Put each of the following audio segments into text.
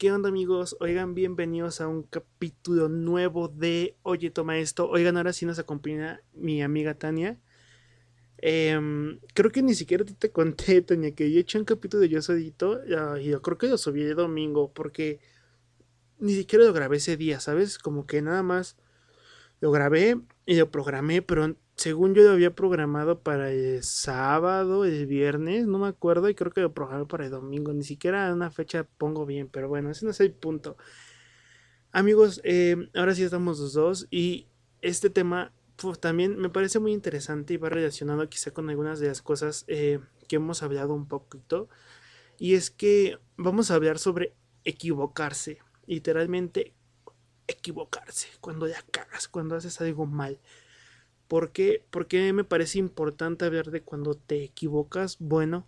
¿Qué onda amigos? Oigan, bienvenidos a un capítulo nuevo de Oye, toma esto. Oigan, ahora sí nos acompaña mi amiga Tania. Em, creo que ni siquiera te conté, Tania, que yo he hecho un capítulo de Yo Solito y yo creo que lo subí el domingo porque ni siquiera lo grabé ese día, ¿sabes? Como que nada más lo grabé y lo programé, pero según yo lo había programado para el sábado, el viernes, no me acuerdo, y creo que lo programé para el domingo, ni siquiera una fecha pongo bien, pero bueno, ese no es el punto. Amigos, eh, ahora sí estamos los dos y este tema también me parece muy interesante y va relacionado quizá con algunas de las cosas eh, que hemos hablado un poquito. Y es que vamos a hablar sobre equivocarse, literalmente equivocarse, cuando ya cagas, cuando haces algo mal. ¿Por qué? Porque me parece importante hablar de cuando te equivocas. Bueno,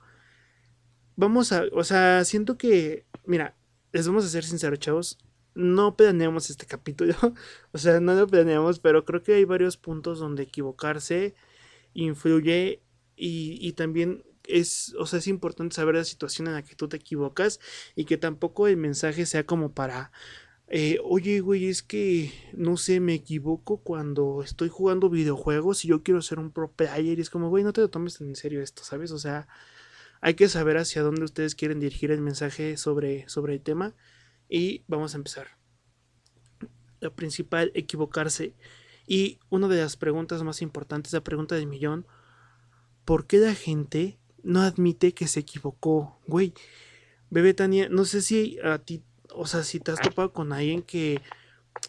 vamos a, o sea, siento que, mira, les vamos a ser sinceros, chavos. No planeamos este capítulo, o sea, no lo planeamos, pero creo que hay varios puntos donde equivocarse influye y, y también es, o sea, es importante saber la situación en la que tú te equivocas y que tampoco el mensaje sea como para eh, oye, güey, es que no sé, me equivoco cuando estoy jugando videojuegos y yo quiero ser un pro player. Y es como, güey, no te lo tomes en serio esto, ¿sabes? O sea, hay que saber hacia dónde ustedes quieren dirigir el mensaje sobre, sobre el tema. Y vamos a empezar. Lo principal, equivocarse. Y una de las preguntas más importantes, la pregunta del millón, ¿por qué la gente no admite que se equivocó? Güey, bebé Tania, no sé si a ti o sea, si te has topado con alguien que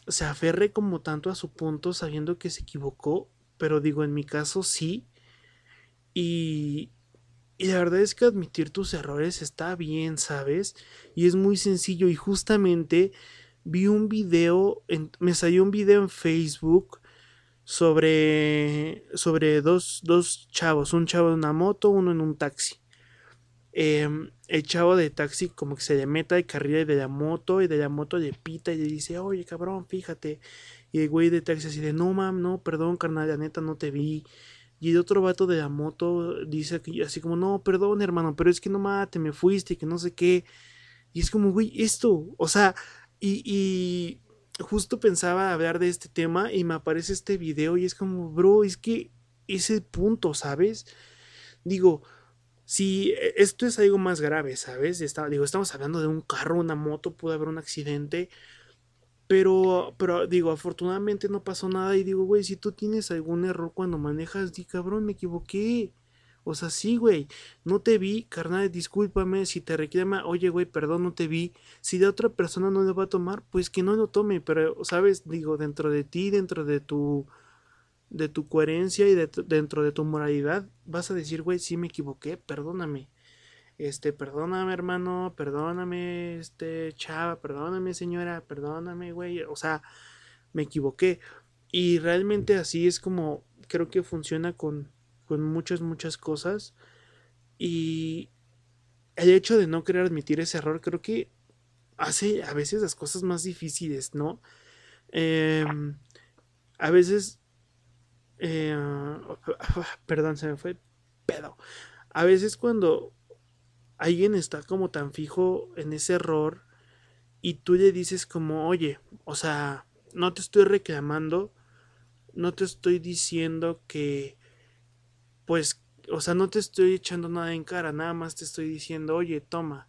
se aferre como tanto a su punto sabiendo que se equivocó, pero digo, en mi caso sí. Y, y la verdad es que admitir tus errores está bien, ¿sabes? Y es muy sencillo. Y justamente vi un video, me salió un video en Facebook sobre, sobre dos, dos chavos, un chavo en una moto, uno en un taxi. Em, el chavo de taxi como que se le meta de carril de la moto y de la moto le pita y le dice, oye cabrón, fíjate. Y el güey de taxi así de, no mam, no, perdón carnal, la neta no te vi. Y el otro vato de la moto dice así como, no, perdón hermano, pero es que no mate, me fuiste, que no sé qué. Y es como, güey, esto, o sea, y, y justo pensaba hablar de este tema y me aparece este video y es como, bro, es que ese punto, ¿sabes? Digo, si e, esto es algo más grave, ¿sabes? digo, estamos hablando de un carro, una moto, puede haber un accidente. Pero, pero digo, afortunadamente no pasó nada. Y digo, güey, si tú tienes algún error cuando manejas, di cabrón, me equivoqué. O sea, sí, güey, no te vi, carnal, discúlpame. Si te reclama, oye, güey, perdón, no te vi. Si de otra persona no le va a tomar, pues que no lo tome. Pero, ¿sabes? Digo, dentro de ti, dentro de tu de tu coherencia y de dentro de tu moralidad, vas a decir, güey, sí me equivoqué, perdóname. Este, perdóname, hermano, perdóname, este, chava, perdóname, señora, perdóname, güey. O sea, me equivoqué. Y realmente así es como creo que funciona con, con muchas, muchas cosas. Y el hecho de no querer admitir ese error creo que hace a veces las cosas más difíciles, ¿no? Em, a veces eh, perdón, se me fue pedo. A veces cuando alguien está como tan fijo en ese error y tú le dices como, oye, o sea, no te estoy reclamando, no te estoy diciendo que, pues, o sea, no te estoy echando nada en cara, nada más te estoy diciendo, oye, toma,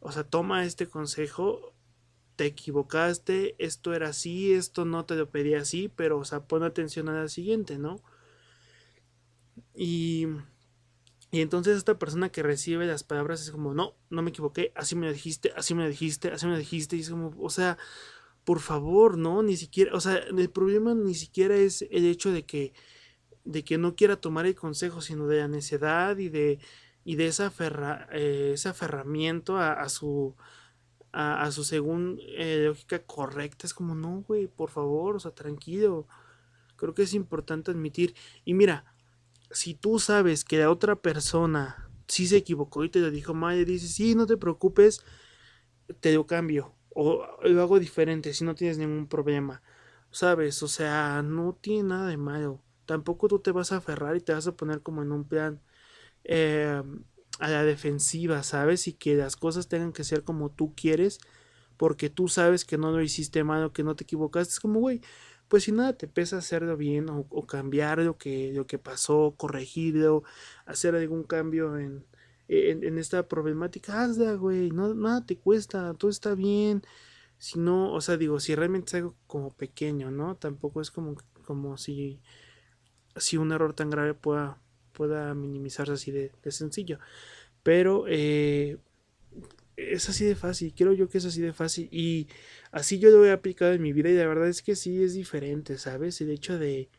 o sea, toma este consejo te equivocaste, esto era así, esto no te lo pedí así, pero, o sea, pon atención a la siguiente, ¿no? Y, y entonces esta persona que recibe las palabras es como, no, no me equivoqué, así me lo dijiste, así me lo dijiste, así me lo dijiste, y es como, o sea, por favor, ¿no? Ni siquiera, o sea, el problema ni siquiera es el hecho de que, de que no quiera tomar el consejo, sino de la necedad y de, y de esa eh, ese aferramiento a su a, su según eh, lógica correcta. Es como, no, güey, por favor, o sea, tranquilo. Creo que es importante admitir. Y mira, si tú sabes que la otra persona sí se equivocó y te lo dijo mal, y dices, sí, no te preocupes, te lo cambio. O lo hago diferente si no tienes ningún problema. ¿Sabes? O sea, no tiene nada de malo. Tampoco tú te vas a aferrar y te vas a poner como en un plan. Eh, a la defensiva, ¿sabes? Y que las cosas tengan que ser como tú quieres, porque tú sabes que no lo hiciste mal o que no te equivocaste. Es como, güey, pues si nada te pesa hacerlo bien o, cambiar lo que, lo que pasó, corregirlo, hacer algún cambio en, en, esta problemática, hazla, güey, no, nada te cuesta, todo está bien. Si no, o sea, digo, si realmente es algo como pequeño, ¿no? Tampoco es como, como si, si un error tan grave pueda, pueda minimizarse así de, de sencillo. Pero eh, es así de fácil, creo yo que es así de fácil y así yo lo he aplicado en mi vida y la verdad es que sí es diferente, ¿sabes? El hecho de,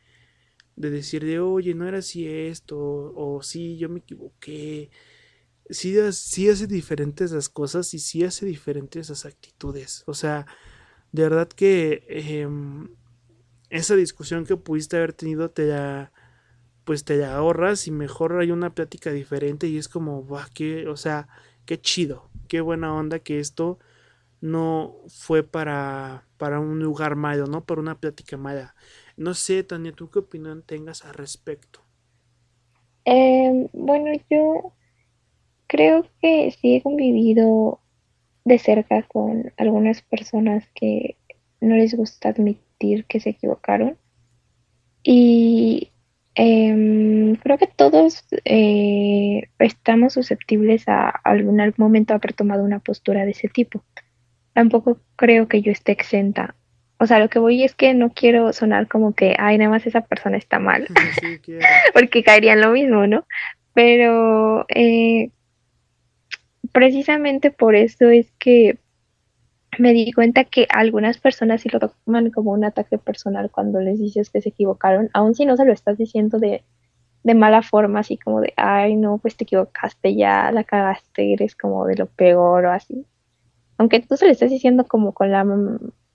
de decir de, oye, no era así esto, o, sí, yo me equivoqué, sí, sí hace diferentes las cosas y sí hace diferentes las actitudes, o sea, de verdad que em, esa discusión que pudiste haber tenido te la pues te ahorras y mejor hay una plática diferente y es como, va, que, o sea, qué chido, qué buena onda que esto no fue para, para un lugar malo, ¿no? Para una plática mala. No sé, Tania, ¿tú qué opinión tengas al respecto? Em, bueno, yo creo que sí he convivido de cerca con algunas personas que no les gusta admitir que se equivocaron. Y Em, creo que todos eh, estamos susceptibles a algún momento haber tomado una postura de ese tipo. Tampoco creo que yo esté exenta. O sea, lo que voy es que no quiero sonar como que, ay, nada más esa persona está mal, porque caería en lo mismo, ¿no? Pero eh, precisamente por eso es que me di cuenta que algunas personas sí lo toman como un ataque personal cuando les dices que se equivocaron, aun si no se lo estás diciendo de, de mala forma, así como de, ay, no, pues te equivocaste, ya la cagaste, eres como de lo peor o así. Aunque tú se lo estás diciendo como con la,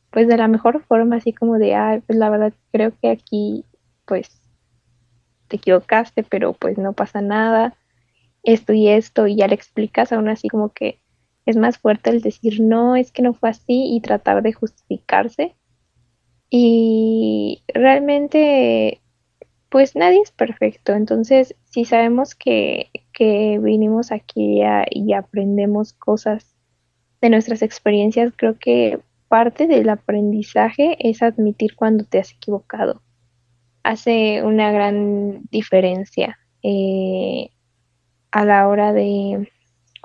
pues de la mejor forma, así como de, ay, pues la verdad creo que aquí, pues, te equivocaste, pero pues no pasa nada, esto y esto, y ya le explicas aún así como que es más fuerte el decir no, es que no fue así y tratar de justificarse. Y realmente, pues nadie es perfecto. Entonces, si sabemos que, que vinimos aquí y aprendemos cosas de nuestras experiencias, creo que parte del aprendizaje es admitir cuando te has equivocado. Hace una gran diferencia eh, a la hora de,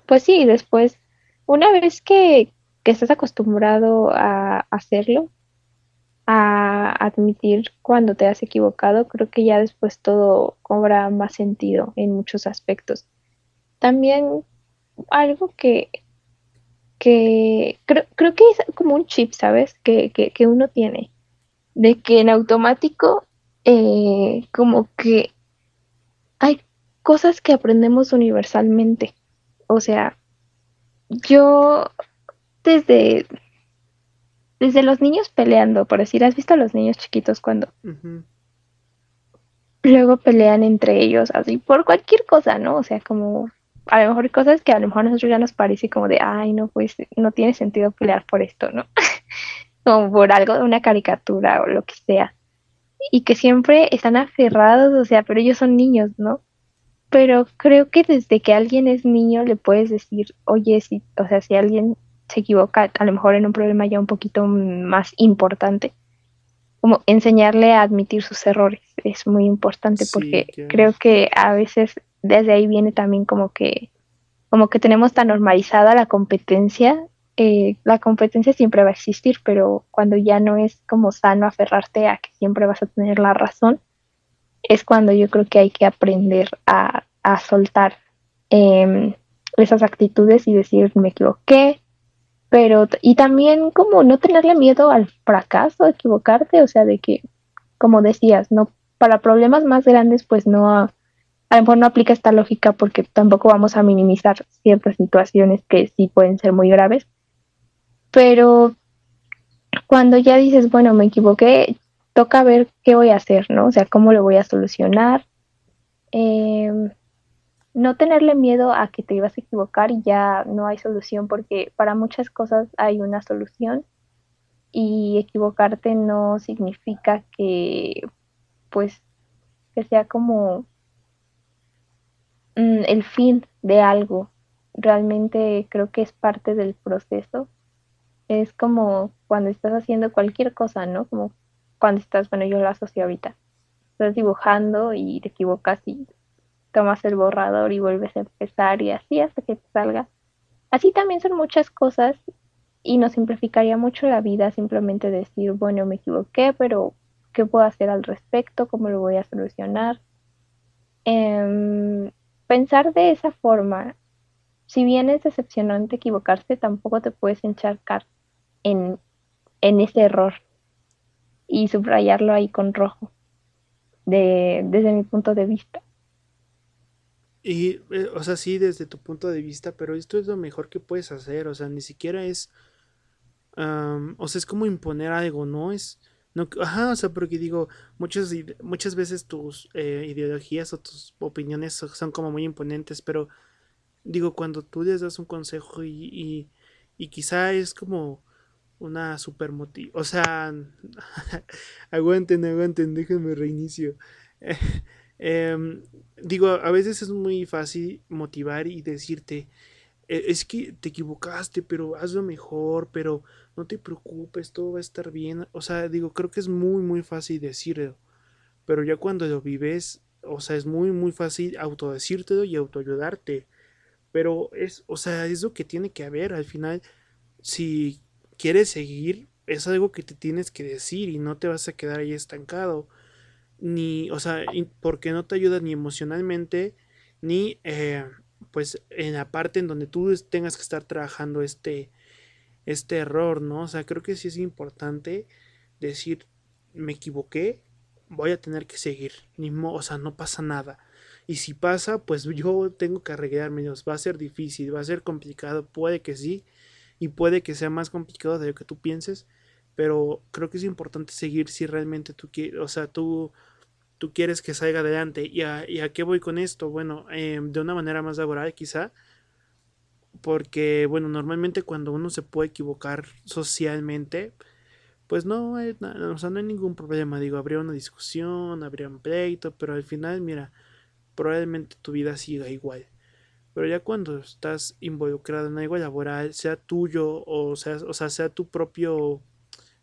pues sí, después una vez que, estás acostumbrado a hacerlo, a admitir cuando te has equivocado, creo que ya después todo cobra más sentido en muchos aspectos. También algo que, que creo, creo que es como un chip, ¿sabes? Que, que, uno tiene, de que en automático eh, como que hay cosas que aprendemos universalmente. O sea, yo desde desde los niños peleando, por decir, ¿has visto a los niños chiquitos cuando luego pelean entre ellos, así por cualquier cosa, ¿no? O sea, como a lo mejor cosas que a lo mejor a nosotros ya nos parece como de, ay, no, pues no tiene sentido pelear por esto, ¿no? como por algo de una caricatura o lo que sea. Y que siempre están aferrados, o sea, pero ellos son niños, ¿no? Pero creo que desde que alguien es niño le puedes decir, oye, si, o sea, si alguien se equivoca, a lo mejor en un problema ya un poquito más importante, como enseñarle a admitir sus errores es muy importante porque creo que a veces desde ahí viene también como que como que tenemos tan normalizada la competencia eh, la competencia siempre va a existir pero cuando ya no es como sano aferrarte a que siempre vas a tener la razón es cuando yo creo que hay que aprender a, soltar em, esas actitudes y decir me equivoqué, pero y también como no tenerle miedo al fracaso, equivocarte, o sea, de que, como decías, no para problemas más grandes, pues no, a, a lo mejor no aplica esta lógica porque tampoco vamos a minimizar ciertas situaciones que sí pueden ser muy graves, pero cuando ya dices, bueno, me equivoqué, toca ver qué voy a hacer, ¿no? O sea, cómo lo voy a solucionar. Em, no tenerle miedo a que te ibas a equivocar y ya no hay solución, porque para muchas cosas hay una solución y equivocarte no significa que, pues, que sea como mm, el fin de algo. Realmente creo que es parte del proceso Es como cuando estás haciendo cualquier cosa, ¿no? Como cuando estás, bueno, yo lo asocio ahorita. Estás dibujando y te equivocas y tomas el borrador y vuelves a empezar y así hasta que te salga. Así también son muchas cosas y nos simplificaría mucho la vida simplemente decir, bueno, me equivoqué, pero ¿qué puedo hacer al respecto? ¿Cómo lo voy a solucionar? Em, pensar de esa forma, si bien es decepcionante equivocarse, tampoco te puedes encharcar en, en ese error y subrayarlo ahí con rojo, de, desde mi punto de vista. Y, eh, o sea, sí, desde tu punto de vista, pero esto es lo mejor que puedes hacer, o sea, ni siquiera es, o sea, es como imponer algo, ¿no? Es, no, ajá, o sea, porque digo, muchas, muchas veces tus eh, ideologías o tus opiniones son, como muy imponentes, pero digo, cuando tú les das un consejo y, y, y quizá es como una super motivo, o sea, aguanten, aguanten, déjenme reinicio. Em, digo, a veces es muy fácil motivar y decirte, e, es que te equivocaste, pero hazlo mejor, pero no te preocupes, todo va a estar bien. O sea, digo, creo que es muy, muy fácil decirlo, pero ya cuando lo vives, o sea, es muy, muy fácil autodecírtelo y autoayudarte. Pero es, o sea, es lo que tiene que haber. Al final, si quieres seguir, es algo que te tienes que decir y no te vas a quedar ahí estancado. Ni, o sea, porque no te ayuda ni emocionalmente, ni eh, pues en la parte en donde tú tengas que estar trabajando este, este error, ¿no? O sea, creo que sí es importante decir, me equivoqué, voy a tener que seguir, ni o sea, no pasa nada. Y si pasa, pues yo tengo que arreglarme, va a ser difícil, va a ser complicado, puede que sí, y puede que sea más complicado de lo que tú pienses, pero creo que es importante seguir si realmente tú quieres, o sea, tú tú quieres que salga adelante. ¿Y a, qué voy con esto? Bueno, eh, de una manera más laboral quizá, porque bueno, normalmente cuando uno se puede equivocar socialmente, pues no, hay, o sea, no hay ningún problema. Digo, habría una discusión, habría un pleito, pero al final, mira, probablemente tu vida siga igual. Pero ya cuando estás involucrado en algo laboral, sea tuyo o sea, o sea, sea tu propio,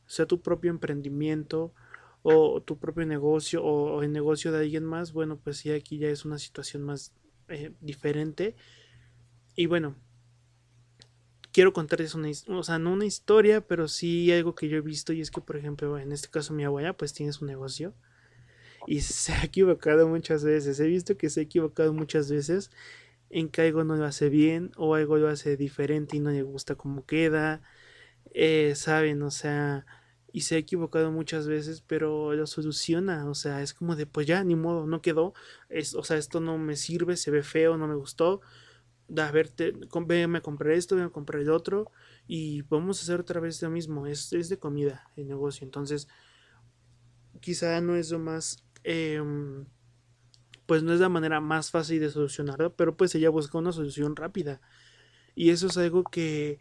sea tu propio emprendimiento, o tu propio negocio o, el negocio de alguien más, bueno, pues sí, aquí ya es una situación más eh, diferente. Y bueno, quiero contarles una, o sea, no una historia, pero sí algo que yo he visto y es que, por ejemplo, en este caso mi abuela pues tiene su negocio y se ha equivocado muchas veces. He visto que se ha equivocado muchas veces en que algo no lo hace bien o algo lo hace diferente y no le gusta cómo queda. Eh, Saben, o sea, y se ha equivocado muchas veces, pero lo soluciona, o sea, es como de, pues ya, ni modo, no quedó, es, o sea, esto no me sirve, se ve feo, no me gustó, a ver, te, me compré esto, me comprar el otro, y vamos a hacer otra vez lo mismo, es, es de comida el negocio, entonces, quizá no es lo más, em, pues no es la manera más fácil de solucionarlo, pero pues ella busca una solución rápida, y eso es algo que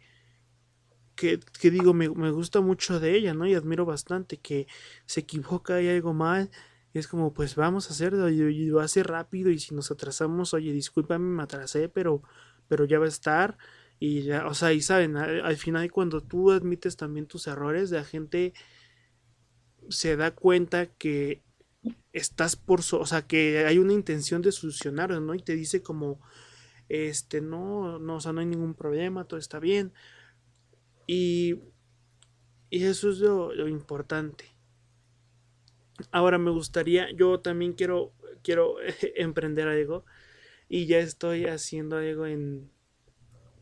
que, digo, me, gusta mucho de ella, ¿no? Y admiro bastante que se equivoca y algo mal. Y es como, pues vamos a hacerlo y, lo hace rápido y si nos atrasamos, oye, discúlpame, me atrasé, pero, pero ya va a estar. Y ya, o sea, y saben, al, final cuando tú admites también tus errores, la gente se da cuenta que estás por, o sea, que hay una intención de solucionarlo, ¿no? Y te dice como, este, no, no, o sea, no hay ningún problema, todo está bien y, y eso es lo, importante. Ahora me gustaría, yo también quiero, quiero emprender algo y ya estoy haciendo algo en,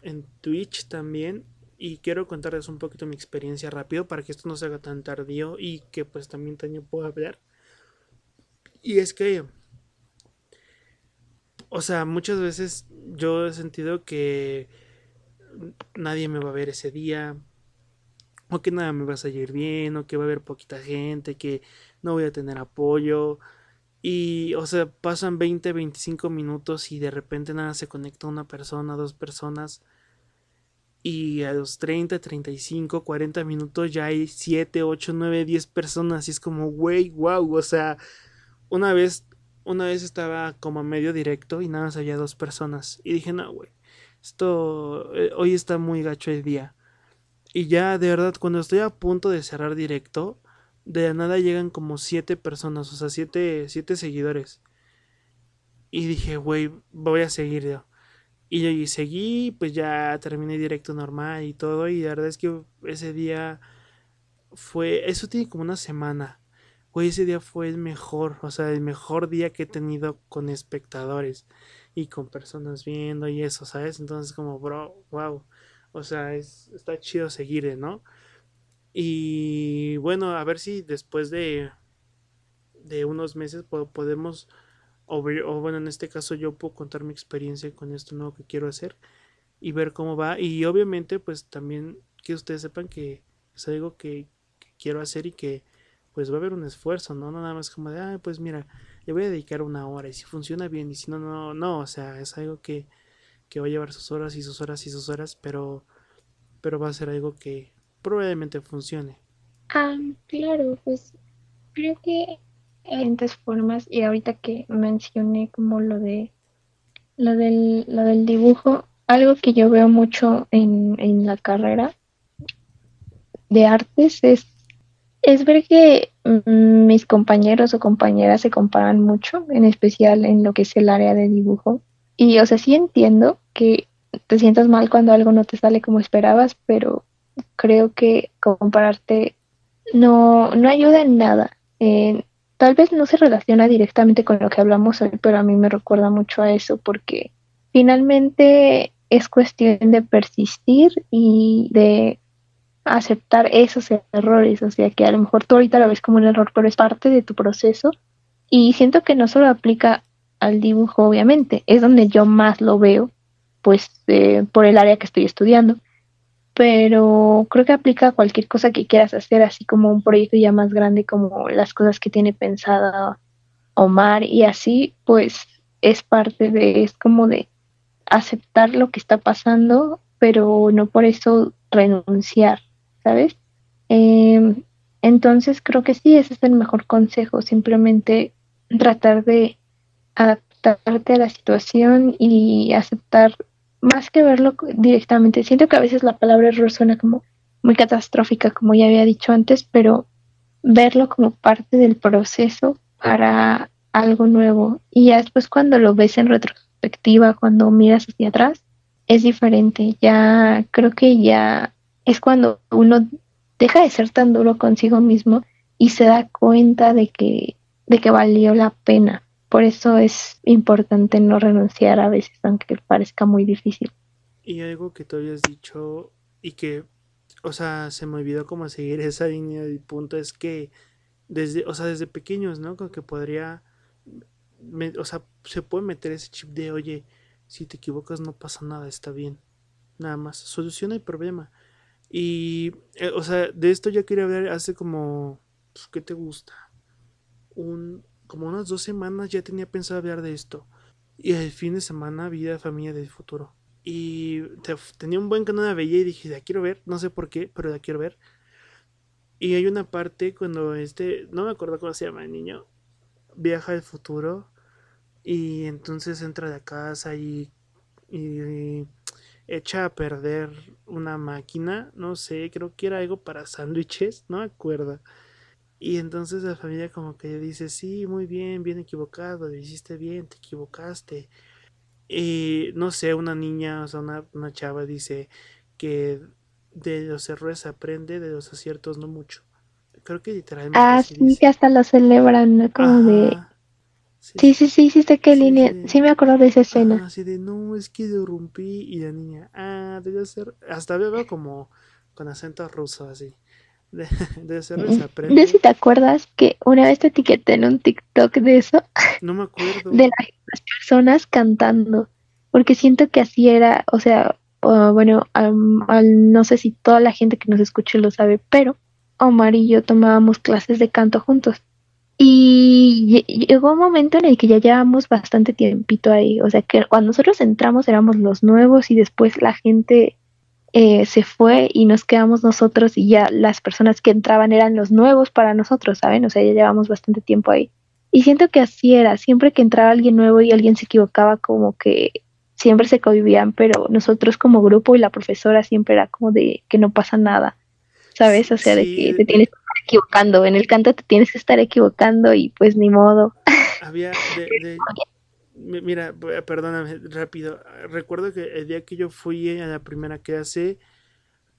en Twitch también y quiero contarles un poquito mi experiencia rápido para que esto no se haga tan tardío y que pues también Taño pueda hablar. Y es que, o sea, muchas veces yo he sentido que nadie me va a ver ese día, o que nada me va a salir bien, o que va a haber poquita gente, que no voy a tener apoyo. Y, o sea, pasan 20, 25 minutos y de repente nada se conecta una persona, dos personas. Y a los 30, 35, 40 minutos ya hay 7, 8, 9, 10 personas. Y es como, güey, wow. O sea, una vez, una vez estaba como a medio directo y nada más había dos personas. Y dije, no, güey esto, eh, hoy está muy gacho el día. Y ya, de verdad, cuando estoy a punto de cerrar directo, de la nada llegan como siete personas, o sea, siete, siete seguidores. Y dije, güey, voy a seguir yo. Y, y seguí, pues ya terminé directo normal y todo. Y la verdad es que ese día fue, eso tiene como una semana. Güey, ese día fue el mejor, o sea, el mejor día que he tenido con espectadores y con personas viendo y eso, ¿sabes? Entonces como, bro, wow. O sea, es, está chido seguir, ¿no? Y bueno, a ver si después de, de unos meses podemos, o bueno, en este caso yo puedo contar mi experiencia con esto nuevo que quiero hacer y ver cómo va. Y obviamente, pues también que ustedes sepan que es algo que, quiero hacer y que pues va a haber un esfuerzo, ¿no? No nada más como de, ah, pues mira, le voy a dedicar una hora y si funciona bien y si no, no, no, o sea, es algo que, que va a llevar sus horas y sus horas y sus horas, pero, pero va a ser algo que probablemente funcione. Ah, claro, pues creo que hay diferentes formas y ahorita que mencioné como lo de lo del, lo del dibujo, algo que yo veo mucho en, en la carrera de artes es, es ver que mm, mis compañeros o compañeras se comparan mucho, en especial en lo que es el área de dibujo. Y, o sea, sí entiendo que te sientas mal cuando algo no te sale como esperabas, pero creo que compararte no, no ayuda en nada. Eh, tal vez no se relaciona directamente con lo que hablamos hoy, pero a mí me recuerda mucho a eso porque finalmente es cuestión de persistir y de aceptar esos errores, o sea que a lo mejor tú ahorita lo ves como un error, pero es parte de tu proceso y siento que no solo aplica al dibujo, obviamente, es donde yo más lo veo, pues eh, por el área que estoy estudiando, pero creo que aplica a cualquier cosa que quieras hacer, así como un proyecto ya más grande como las cosas que tiene pensada Omar y así, pues es parte de, es como de aceptar lo que está pasando, pero no por eso renunciar. ¿Sabes? Em, entonces creo que sí, ese es el mejor consejo, simplemente tratar de adaptarte a la situación y aceptar más que verlo directamente. Siento que a veces la palabra error suena como muy catastrófica, como ya había dicho antes, pero verlo como parte del proceso para algo nuevo. Y ya después cuando lo ves en retrospectiva, cuando miras hacia atrás, es diferente. Ya creo que ya es cuando uno deja de ser tan duro consigo mismo y se da cuenta de que, de que valió la pena. Por eso es importante no renunciar a veces, aunque parezca muy difícil. Y algo que tú habías dicho y que, o sea, se me olvidó cómo seguir esa línea de punto es que desde, o sea, desde pequeños, ¿no? Como que podría, o sea, se puede meter ese chip de, oye, si te equivocas no pasa nada, está bien. Nada más, soluciona el problema. Y, eh, o sea, de esto ya quería hablar hace como, pues, ¿qué te gusta? Un, como unas dos semanas ya tenía pensado hablar de esto. Y el fin de semana vida familia del futuro. Y tenía un buen canal de bella y dije, la quiero ver, no sé por qué, pero la quiero ver. Y hay una parte cuando este, no me acuerdo cómo se llama el niño, viaja al futuro y entonces entra a casa y echa a perder una máquina, no sé, creo que era algo para sándwiches, no me acuerdo. Y entonces la familia como que dice, sí, muy bien, bien equivocado, lo hiciste bien, te equivocaste. Y no sé, una niña, o sea, una, una chava dice que de los errores aprende, de los aciertos no mucho. Creo que literalmente. Ah, sí, que hasta lo celebran, Como de Sí, sí, sí, sí, sé qué línea. Sí, me acuerdo de esa escena. así de, no, es que rompí y la niña, ah, debe ser. Hasta veo como con acento ruso, así. De, debe ser desaprende. No sé si te acuerdas que una vez te etiqueté en un TikTok de eso. No me acuerdo. De las personas cantando. Porque siento que así era, o sea, bueno, no sé si toda la gente que nos escuche lo sabe, pero Omar y yo tomábamos clases de canto juntos. Y llegó un momento en el que ya llevamos bastante tiempito ahí, o sea que cuando nosotros entramos éramos los nuevos y después la gente eh, se fue y nos quedamos nosotros y ya las personas que entraban eran los nuevos para nosotros, ¿saben? O sea, ya llevamos bastante tiempo ahí. Y siento que así era, siempre que entraba alguien nuevo y alguien se equivocaba, como que siempre se convivían, pero nosotros como grupo y la profesora siempre era como de que no pasa nada, ¿sabes? O sea, de que te tienes que equivocando, en el canto te tienes que estar equivocando y pues ni modo. Había, de, mira, perdóname rápido, recuerdo que el día que yo fui a la primera clase,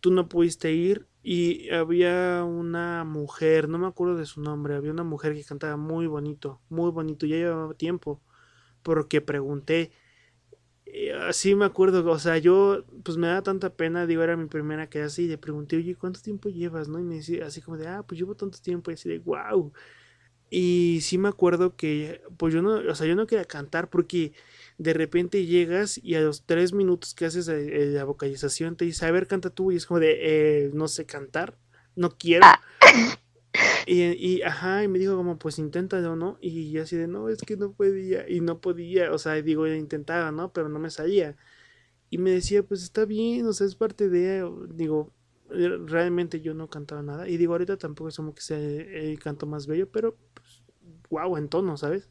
tú no pudiste ir y había una mujer, no me acuerdo de su nombre, había una mujer que cantaba muy bonito, muy bonito, ya llevaba tiempo, porque pregunté, eh, así me acuerdo, o sea, yo pues me da tanta pena, digo, era mi primera clase y le pregunté, oye, ¿cuánto tiempo llevas? ¿no? Y me decía así como de, ah, pues llevo tanto tiempo y así de, wow. Y sí me acuerdo que, pues yo no, o sea, yo no quería cantar porque de repente llegas y a los tres minutos que haces eh, la vocalización te dice, a ver, canta tú, y es como de, eh, no sé cantar, no quiero. Y, y, ajá, y me dijo como, pues inténtalo, ¿no? Y yo así de, no, es que no podía, y no podía, o sea, digo, intentaba, ¿no? Pero no me salía. Y me decía, pues está bien, o sea, es parte de, digo, realmente yo no cantaba nada. Y digo, ahorita tampoco es como que sea el canto más bello, pero, pues, wow, en tono, ¿sabes?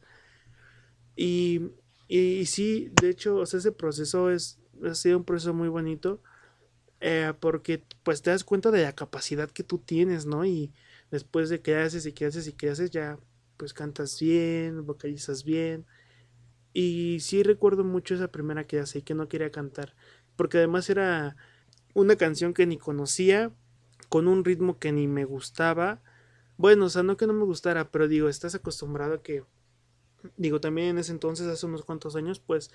Y y, sí, de hecho, o sea, ese proceso es, ha sido un proceso muy bonito eh, porque pues te das cuenta de la capacidad que tú tienes, ¿no? Y después de que haces y que haces y que haces, ya pues cantas bien, vocalizas bien. Y sí recuerdo mucho esa primera que hace y que no quería cantar, porque además era una canción que ni conocía, con un ritmo que ni me gustaba. Bueno, o sea, no que no me gustara, pero digo, estás acostumbrado a que Digo, también en ese entonces, hace unos cuantos años, pues,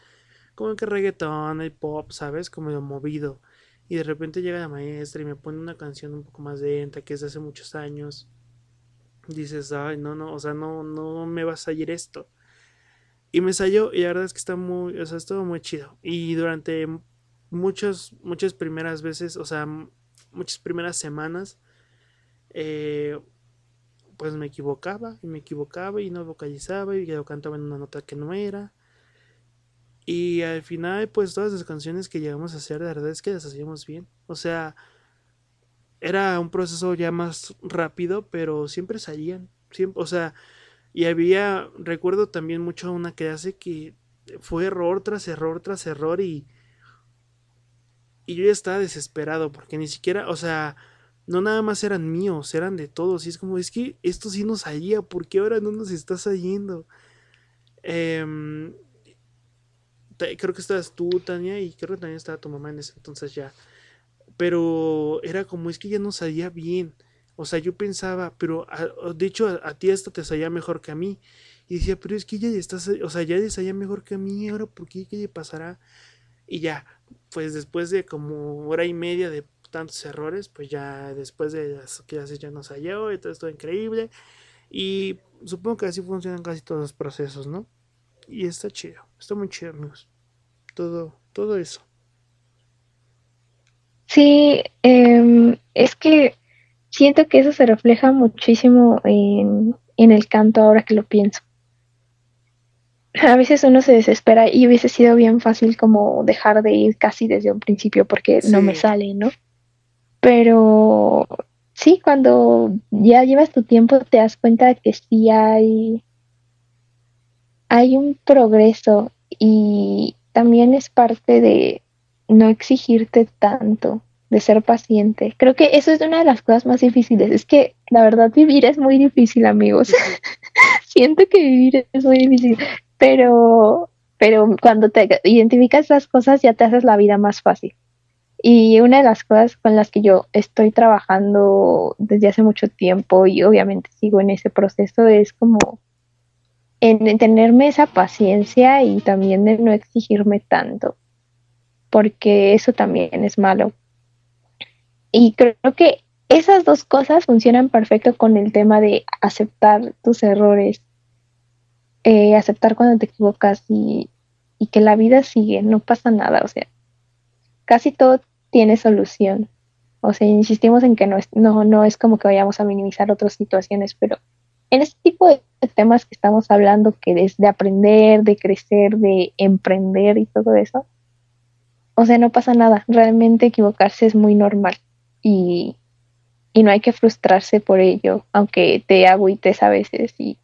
como que reggaetón y pop, ¿sabes? Como lo movido. Y de repente llega la maestra y me pone una canción un poco más lenta, que es de hace muchos años. Dices, ay, no, no, o sea, no, no me va a salir esto. Y me salió, y la verdad es que está muy, o sea, estuvo muy chido. Y durante muchas, muchas primeras veces, o sea, muchas primeras semanas, eh, pues me equivocaba y me equivocaba y no vocalizaba y yo cantaba en una nota que no era. Y al final, pues todas las canciones que llegamos a hacer, la verdad es que las hacíamos bien. O sea, era un proceso ya más rápido, pero siempre salían. Siempre, o sea, y había, recuerdo también mucho una clase que fue error tras error tras error y, y yo ya estaba desesperado porque ni siquiera, o sea, no nada más eran míos, eran de todos. Y es como, es que esto sí nos salía, ¿por qué ahora no nos está saliendo? Em, creo que estabas tú, Tania, y creo que también estaba tu mamá en ese entonces ya. Pero era como, es que ya no salía bien. O sea, yo pensaba, pero de hecho a, ti esto te salía mejor que a mí. Y decía, pero es que ya estás, o sea, ya salía mejor que a mí, ahora por qué, qué le pasará. Y ya, pues después de como hora y media de tantos errores, pues ya después de las clases ya nos halló y todo esto increíble. Y supongo que así funcionan casi todos los procesos, ¿no? Y está chido, está muy chido, amigos. Todo, todo eso. Sí, em, es que siento que eso se refleja muchísimo en, en el canto ahora que lo pienso. A veces uno se desespera y hubiese sido bien fácil como dejar de ir casi desde un principio porque no me sale, ¿no? Pero sí, cuando ya llevas tu tiempo te das cuenta de que sí hay, hay un progreso y también es parte de no exigirte tanto, de ser paciente. Creo que eso es una de las cosas más difíciles. Es que la verdad vivir es muy difícil, amigos. Siento que vivir es muy difícil, pero pero cuando te identificas las cosas ya te haces la vida más fácil. Y una de las cosas con las que yo estoy trabajando desde hace mucho tiempo y obviamente sigo en ese proceso es como en, tenerme esa paciencia y también de no exigirme tanto, porque eso también es malo. Y creo que esas dos cosas funcionan perfecto con el tema de aceptar tus errores, eh, aceptar cuando te equivocas y, y que la vida sigue, no pasa nada, o sea, casi todo tiene solución. O sea, insistimos en que no es, no, no es como que vayamos a minimizar otras situaciones, pero en este tipo de temas que estamos hablando, que es de aprender, de crecer, de emprender y todo eso, o sea, no pasa nada. Realmente equivocarse es muy normal y, y no hay que frustrarse por ello, aunque te agüites a veces, y,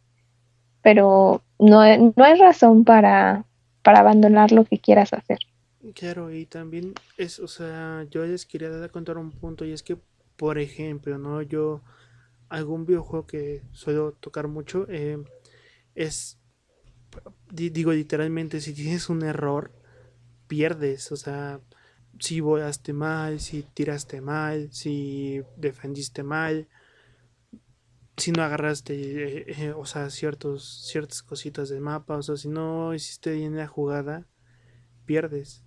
pero no, no hay razón para, para abandonar lo que quieras hacer Claro, y también es, o sea, yo les quería contar un punto y es que, por ejemplo, ¿no? Yo, algún videojuego que suelo tocar mucho eh, es, digo literalmente, si tienes un error, pierdes, o sea, si volaste mal, si tiraste mal, si defendiste mal, si no agarraste, eh, eh, o sea, ciertos, ciertas cositas del mapa, o sea, si no hiciste bien la jugada, pierdes.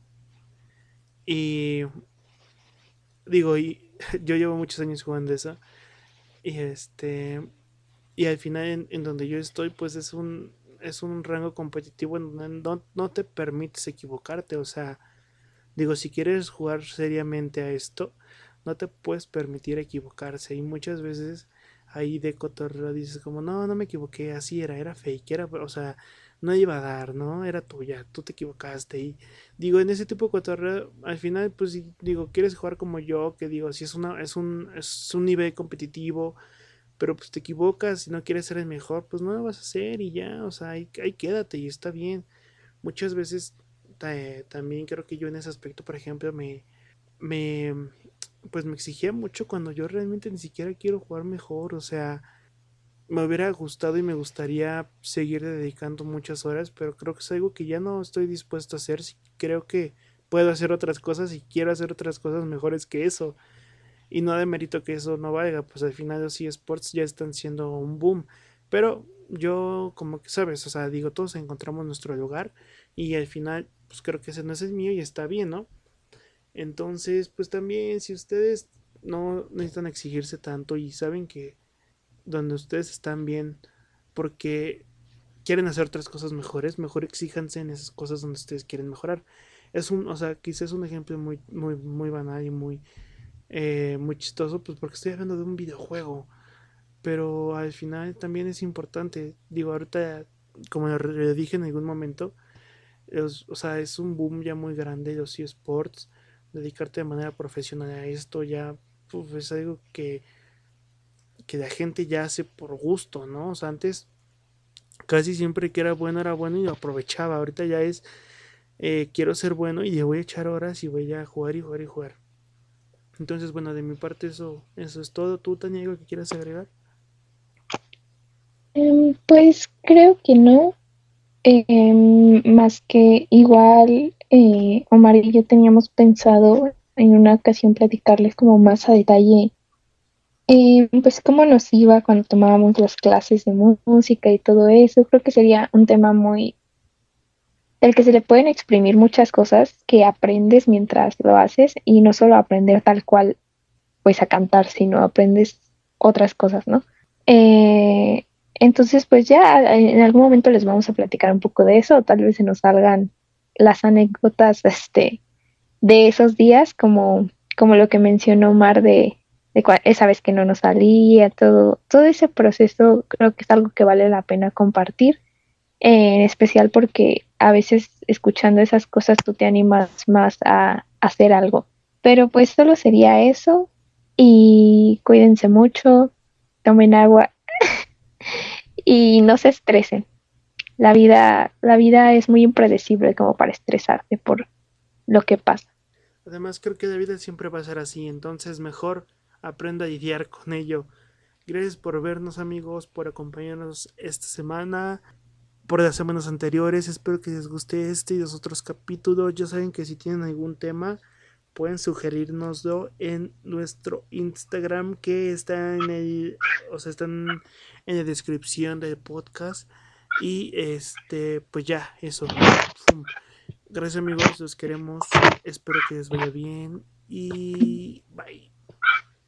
Y digo, y yo llevo muchos años jugando eso. Y este. Y al final en, en donde yo estoy, pues es un. Es un rango competitivo en donde no, no te permites equivocarte. O sea, digo, si quieres jugar seriamente a esto, no te puedes permitir equivocarse. Y muchas veces ahí de cotorreo dices como, no, no me equivoqué, así era, era fake, era, o sea, no iba a dar, ¿no? Era tuya, tú te equivocaste. Y digo, en ese tipo de cotorreo, al final, pues digo, quieres jugar como yo, que digo, si es una, es un, es un nivel competitivo, pero pues te equivocas y no quieres ser el mejor, pues no lo vas a hacer y ya, o sea, ahí, ahí quédate y está bien. Muchas veces también creo que yo en ese aspecto, por ejemplo, me, me, pues me exigía mucho cuando yo realmente ni siquiera quiero jugar mejor, o sea, me hubiera gustado y me gustaría seguir dedicando muchas horas, pero creo que es algo que ya no estoy dispuesto a hacer. Creo que puedo hacer otras cosas y quiero hacer otras cosas mejores que eso. Y no de mérito que eso no valga, pues al final los eSports ya están siendo un boom. Pero yo como que sabes, o sea, digo, todos encontramos nuestro lugar y al final pues creo que ese no es el mío y está bien, ¿no? Entonces, pues también si ustedes no necesitan exigirse tanto y saben que donde ustedes están bien porque quieren hacer otras cosas mejores, mejor exíjanse en esas cosas donde ustedes quieren mejorar. Es un, o sea, quizás es un ejemplo muy, muy, muy banal y muy, eh, muy chistoso, pues porque estoy hablando de un videojuego. Pero al final también es importante. Digo, ahorita, como le dije en algún momento, o sea, es un boom ya muy grande los eSports. Dedicarte de manera profesional a esto ya pues, es algo que que la gente ya hace por gusto, ¿no? O sea, antes casi siempre que era bueno era bueno y lo aprovechaba. Ahorita ya es eh, quiero ser bueno y le voy a echar horas y voy a jugar y jugar y jugar. Entonces, bueno, de mi parte eso, eso es todo. ¿Tú, Tania, algo que quieras agregar? Em, pues creo que no. Em, más que igual eh, Omar y yo teníamos pensado en una ocasión platicarles como más a detalle eh, pues cómo nos iba cuando tomábamos las clases de música y todo eso, creo que sería un tema muy el que se le pueden exprimir muchas cosas que aprendes mientras lo haces y no solo aprender tal cual pues a cantar, sino aprendes otras cosas, ¿no? Eh, entonces pues ya en algún momento les vamos a platicar un poco de eso, tal vez se nos salgan las anécdotas este, de esos días, como, como lo que mencionó Mar de esa vez que no nos salía, todo, todo ese proceso creo que es algo que vale la pena compartir, en especial porque a veces escuchando esas cosas tú te animas más a, hacer algo. Pero pues solo sería eso y cuídense mucho, tomen agua y no se estresen. La vida, la vida es muy impredecible como para estresarte por lo que pasa. Además creo que la vida siempre va a ser así, entonces mejor aprenda a lidiar con ello. Gracias por vernos amigos, por acompañarnos esta semana, por las semanas anteriores. Espero que les guste este y los otros capítulos. Ya saben que si tienen algún tema, pueden sugerirnoslo en nuestro Instagram que está en el, o sea, están en la descripción del podcast. Y este, pues ya, eso. Gracias amigos, los queremos. Espero que les vaya bien y bye.